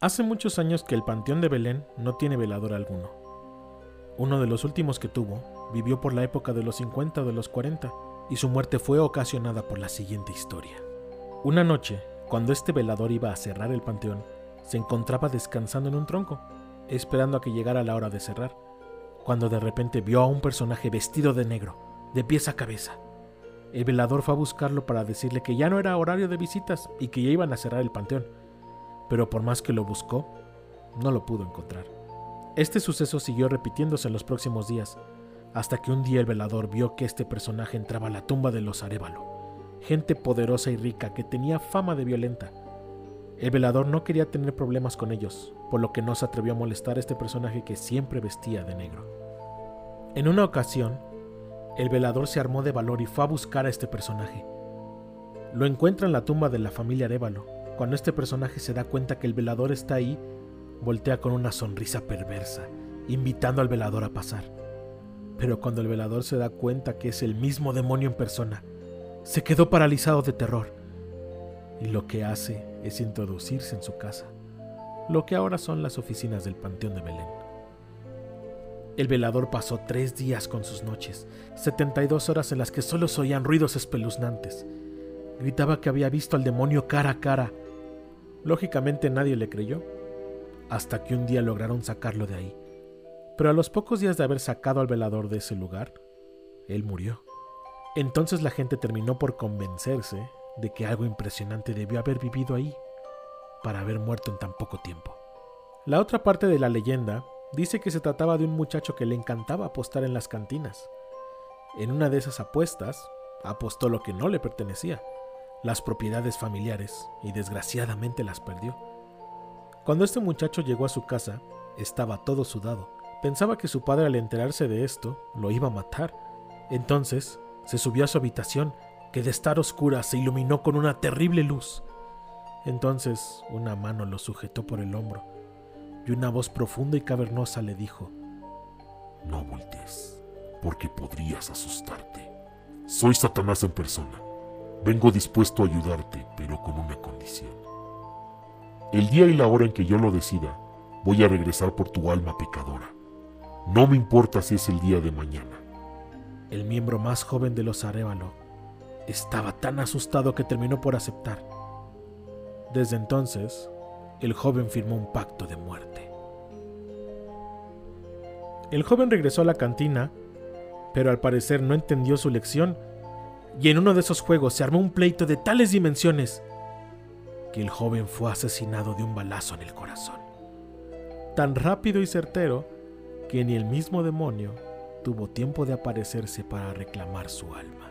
Hace muchos años que el Panteón de Belén no tiene velador alguno. Uno de los últimos que tuvo vivió por la época de los 50 o de los 40 y su muerte fue ocasionada por la siguiente historia. Una noche, cuando este velador iba a cerrar el panteón, se encontraba descansando en un tronco, esperando a que llegara la hora de cerrar, cuando de repente vio a un personaje vestido de negro, de pies a cabeza. El velador fue a buscarlo para decirle que ya no era horario de visitas y que ya iban a cerrar el panteón pero por más que lo buscó, no lo pudo encontrar. Este suceso siguió repitiéndose en los próximos días, hasta que un día el velador vio que este personaje entraba a la tumba de los Arevalo, gente poderosa y rica que tenía fama de violenta. El velador no quería tener problemas con ellos, por lo que no se atrevió a molestar a este personaje que siempre vestía de negro. En una ocasión, el velador se armó de valor y fue a buscar a este personaje. Lo encuentra en la tumba de la familia Arevalo, cuando este personaje se da cuenta que el velador está ahí, voltea con una sonrisa perversa, invitando al velador a pasar. Pero cuando el velador se da cuenta que es el mismo demonio en persona, se quedó paralizado de terror. Y lo que hace es introducirse en su casa, lo que ahora son las oficinas del Panteón de Belén. El velador pasó tres días con sus noches, 72 horas en las que solo se oían ruidos espeluznantes. Gritaba que había visto al demonio cara a cara Lógicamente nadie le creyó, hasta que un día lograron sacarlo de ahí. Pero a los pocos días de haber sacado al velador de ese lugar, él murió. Entonces la gente terminó por convencerse de que algo impresionante debió haber vivido ahí para haber muerto en tan poco tiempo. La otra parte de la leyenda dice que se trataba de un muchacho que le encantaba apostar en las cantinas. En una de esas apuestas, apostó lo que no le pertenecía, las propiedades familiares y desgraciadamente las perdió. Cuando este muchacho llegó a su casa, estaba todo sudado. Pensaba que su padre al enterarse de esto lo iba a matar. Entonces se subió a su habitación, que de estar oscura se iluminó con una terrible luz. Entonces una mano lo sujetó por el hombro y una voz profunda y cavernosa le dijo, No voltees, porque podrías asustarte. Soy Satanás en persona Vengo dispuesto a ayudarte, pero con una condición. El día y la hora en que yo lo decida, voy a regresar por tu alma pecadora. No me importa si es el día de mañana. El miembro más joven de los Arevalo estaba tan asustado que terminó por aceptar. Desde entonces, el joven firmó un pacto de muerte. El joven regresó a la cantina, pero al parecer no entendió su lección y en uno de esos juegos se armó un pleito de tales dimensiones que el joven fue asesinado de un balazo en el corazón. Tan rápido y certero que ni el mismo demonio tuvo tiempo de aparecerse para reclamar su alma.